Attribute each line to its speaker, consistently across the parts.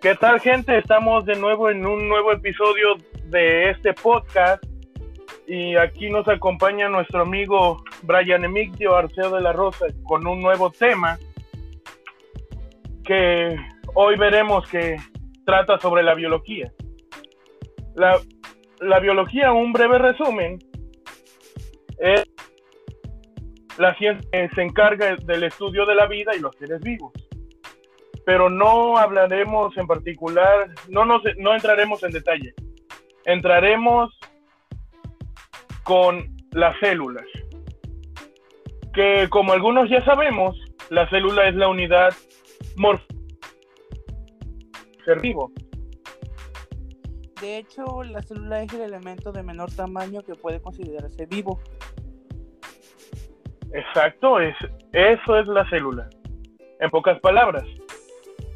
Speaker 1: ¿Qué tal gente? Estamos de nuevo en un nuevo episodio de este podcast y aquí nos acompaña nuestro amigo Brian Emigdio Arceo de la Rosa con un nuevo tema que hoy veremos que trata sobre la biología. La, la biología, un breve resumen, es la ciencia que se encarga del estudio de la vida y los seres vivos pero no hablaremos en particular, no, nos, no entraremos en detalle. Entraremos con las células, que como algunos ya sabemos, la célula es la unidad morfo ser vivo.
Speaker 2: De hecho, la célula es el elemento de menor tamaño que puede considerarse vivo.
Speaker 1: Exacto, es, eso es la célula. En pocas palabras,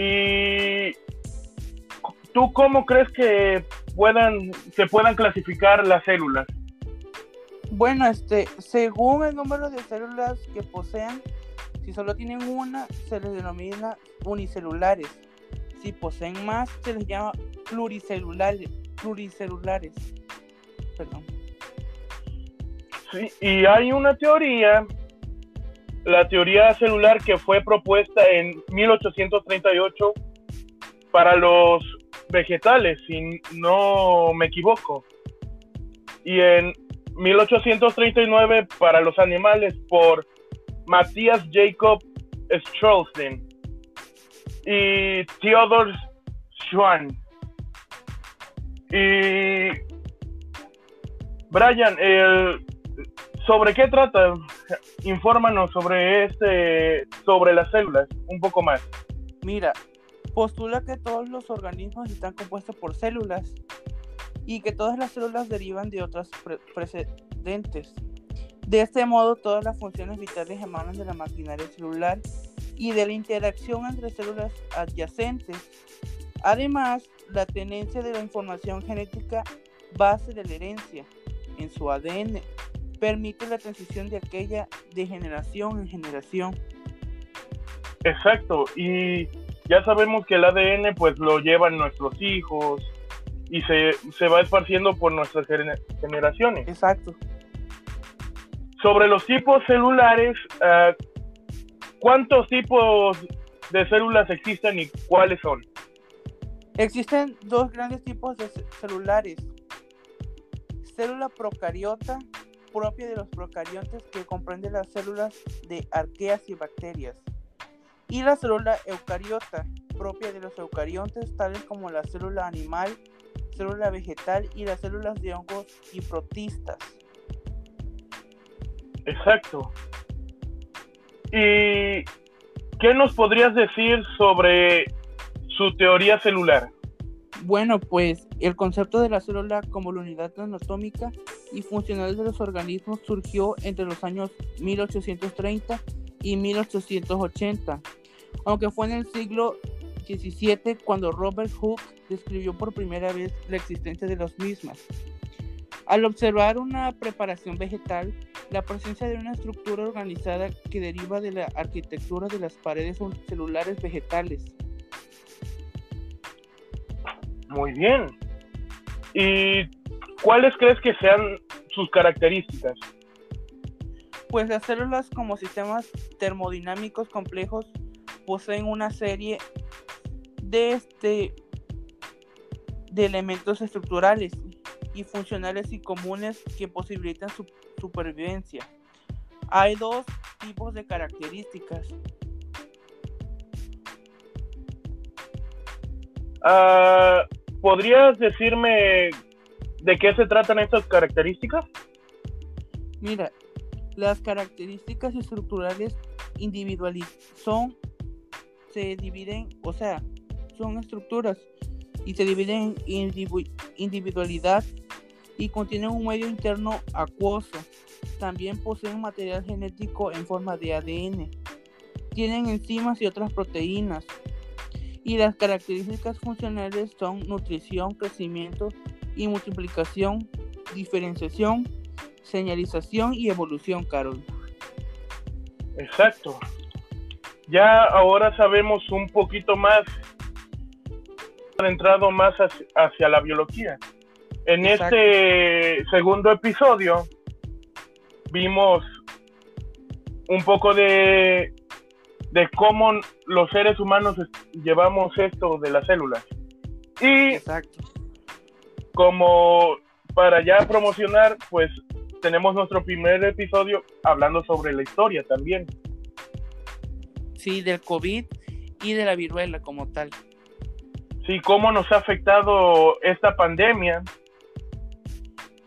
Speaker 1: ¿Y tú cómo crees que puedan, se puedan clasificar las células?
Speaker 2: Bueno, este, según el número de células que poseen, si solo tienen una, se les denomina unicelulares. Si poseen más, se les llama pluricelulares. pluricelulares. Perdón.
Speaker 1: Sí, y hay una teoría la teoría celular que fue propuesta en 1838 para los vegetales, si no me equivoco. Y en 1839 para los animales por Matthias Jacob Straussden y Theodor Schwann. Y Brian, el, ¿sobre qué trata? Infórmanos sobre este, sobre las células, un poco más.
Speaker 2: Mira, postula que todos los organismos están compuestos por células y que todas las células derivan de otras precedentes. De este modo, todas las funciones vitales emanan de la maquinaria celular y de la interacción entre células adyacentes. Además, la tenencia de la información genética base de la herencia en su ADN permite la transición de aquella de generación en generación.
Speaker 1: Exacto, y ya sabemos que el ADN pues lo llevan nuestros hijos y se, se va esparciendo por nuestras generaciones.
Speaker 2: Exacto.
Speaker 1: Sobre los tipos celulares, ah, ¿cuántos tipos de células existen y cuáles son?
Speaker 2: Existen dos grandes tipos de celulares. Célula procariota propia de los procariontes que comprende las células de arqueas y bacterias, y la célula eucariota, propia de los eucariontes tales como la célula animal, célula vegetal y las células de hongos y protistas.
Speaker 1: Exacto. ¿Y qué nos podrías decir sobre su teoría celular?
Speaker 2: Bueno, pues el concepto de la célula como la unidad anatómica y funcional de los organismos surgió entre los años 1830 y 1880, aunque fue en el siglo XVII cuando Robert Hooke describió por primera vez la existencia de las mismas. Al observar una preparación vegetal, la presencia de una estructura organizada que deriva de la arquitectura de las paredes celulares vegetales,
Speaker 1: muy bien. ¿Y cuáles crees que sean sus características?
Speaker 2: Pues las células como sistemas termodinámicos complejos poseen una serie de, este, de elementos estructurales y funcionales y comunes que posibilitan su supervivencia. Hay dos tipos de características.
Speaker 1: Uh, ¿Podrías decirme de qué se tratan estas características?
Speaker 2: Mira, las características estructurales individuales son, se dividen, o sea, son estructuras y se dividen en individualidad y contienen un medio interno acuoso. También poseen material genético en forma de ADN. Tienen enzimas y otras proteínas y las características funcionales son nutrición, crecimiento y multiplicación, diferenciación, señalización y evolución, Carol.
Speaker 1: Exacto. Ya ahora sabemos un poquito más entrado más hacia, la biología. En este segundo episodio vimos un poco de, de cómo los seres humanos llevamos esto de las células. Y
Speaker 2: Exacto.
Speaker 1: Como para ya promocionar, pues tenemos nuestro primer episodio hablando sobre la historia también.
Speaker 2: Sí, del COVID y de la viruela como tal.
Speaker 1: Sí, cómo nos ha afectado esta pandemia.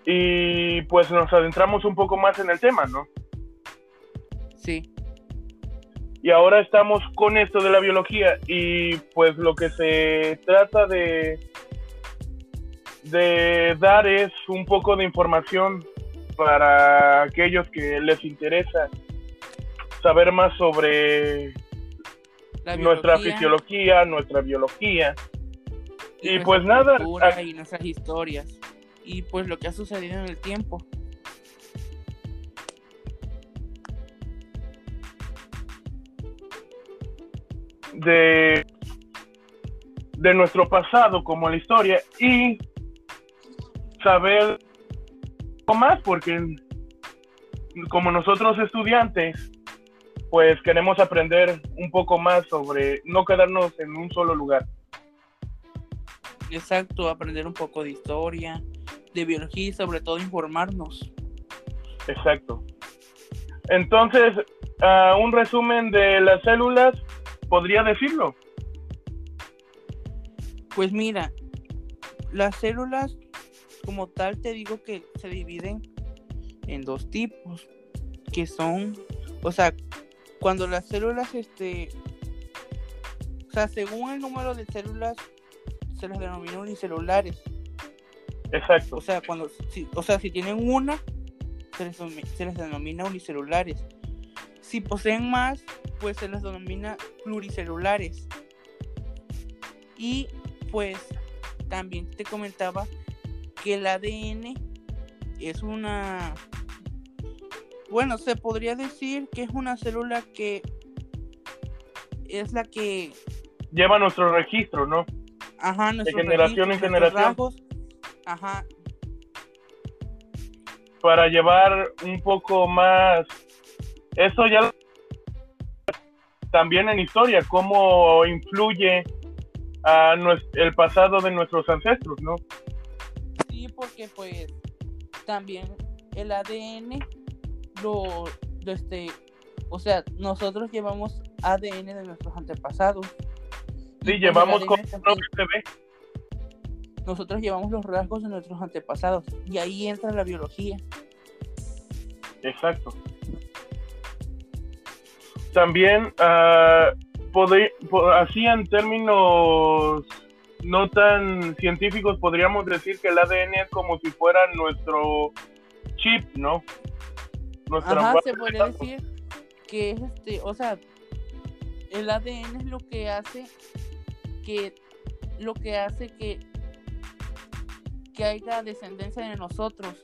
Speaker 1: Y pues nos adentramos un poco más en el tema, ¿no?
Speaker 2: Sí.
Speaker 1: Y ahora estamos con esto de la biología y pues lo que se trata de, de dar es un poco de información para aquellos que les interesa saber más sobre nuestra fisiología, nuestra biología. Y, pues nada.
Speaker 2: Y nuestras historias. Y pues lo que ha sucedido en el tiempo.
Speaker 1: De, de nuestro pasado como la historia y saber más porque como nosotros estudiantes pues queremos aprender un poco más sobre no quedarnos en un solo lugar.
Speaker 2: Exacto, aprender un poco de historia, de biología y sobre todo informarnos.
Speaker 1: Exacto. Entonces, un resumen de las células, ¿podría decirlo?
Speaker 2: Pues mira, las células como tal te digo que se dividen en dos tipos, que son, o sea, cuando las células, este, o sea, según el número de células, se las denomina unicelulares.
Speaker 1: Exacto.
Speaker 2: O sea, cuando, si, o sea, si tienen una, se les, se les denomina unicelulares. Si poseen más, pues se les denomina pluricelulares. Y pues también te comentaba que el ADN es una bueno, se podría decir que es una célula que es la que
Speaker 1: lleva nuestro registro, ¿no?
Speaker 2: Ajá,
Speaker 1: de generación en generación.
Speaker 2: ajá.
Speaker 1: Para llevar un poco más eso ya también en historia, cómo influye a el pasado de nuestros ancestros, ¿no?
Speaker 2: Porque pues también el ADN lo, este, o sea, nosotros llevamos ADN de nuestros antepasados.
Speaker 1: Sí, llevamos como
Speaker 2: Nosotros llevamos los rasgos de nuestros antepasados y ahí entra la biología.
Speaker 1: Exacto. También, uh, así en términos no tan científicos, podríamos decir que el ADN es como si fuera nuestro chip, ¿no?
Speaker 2: Ajá, se podría decir que es este, o sea, el ADN es lo que hace que lo que hace que que haya descendencia de nosotros.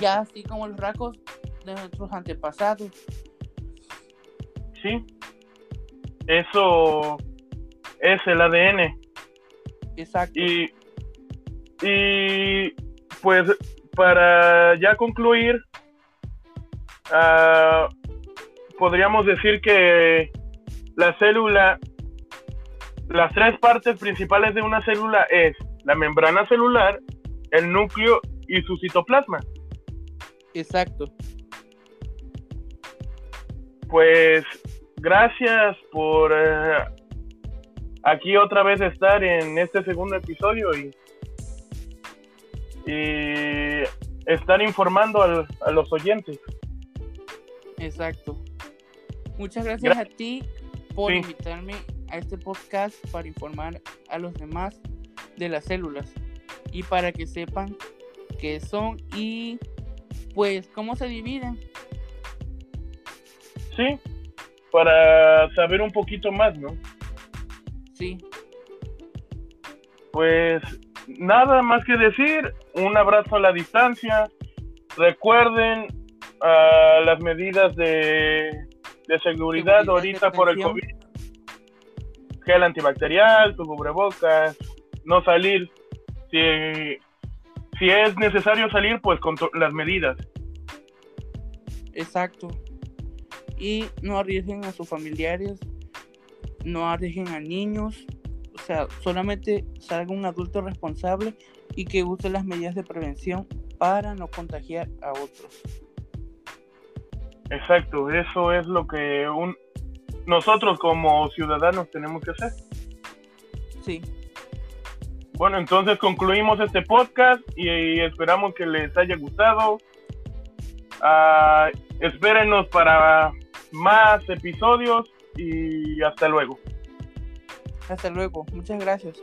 Speaker 2: Ya así como los rasgos de nuestros antepasados.
Speaker 1: Sí. Eso es el ADN.
Speaker 2: Exacto.
Speaker 1: Y, y pues para ya concluir, Ah, podríamos decir que la célula, las tres partes principales de una célula es la membrana celular, el núcleo y su citoplasma.
Speaker 2: Exacto.
Speaker 1: Pues gracias por eh, aquí otra vez estar en este segundo episodio y, y estar informando a los oyentes.
Speaker 2: Exacto. Muchas gracias a ti por invitarme a este podcast para informar a los demás de las células y para que sepan qué son y pues cómo se dividen.
Speaker 1: Sí, para saber un poquito más, ¿no?
Speaker 2: Sí.
Speaker 1: Pues nada más que decir, un abrazo a la distancia. Recuerden las medidas de, seguridad ahorita por el COVID. Gel antibacterial, tu cubrebocas, no salir. Si, si es necesario salir, pues con las medidas.
Speaker 2: Exacto. Y no arriesguen a sus familiares, no arriesguen a niños, o sea, solamente salga un adulto responsable y que use las medidas de prevención para no contagiar a otros.
Speaker 1: Exacto, eso es lo que un, nosotros como ciudadanos tenemos que hacer.
Speaker 2: Sí.
Speaker 1: Bueno, entonces concluimos este podcast y esperamos que les haya gustado. Uh, espérenos para más episodios y hasta luego.
Speaker 2: Hasta luego, muchas gracias.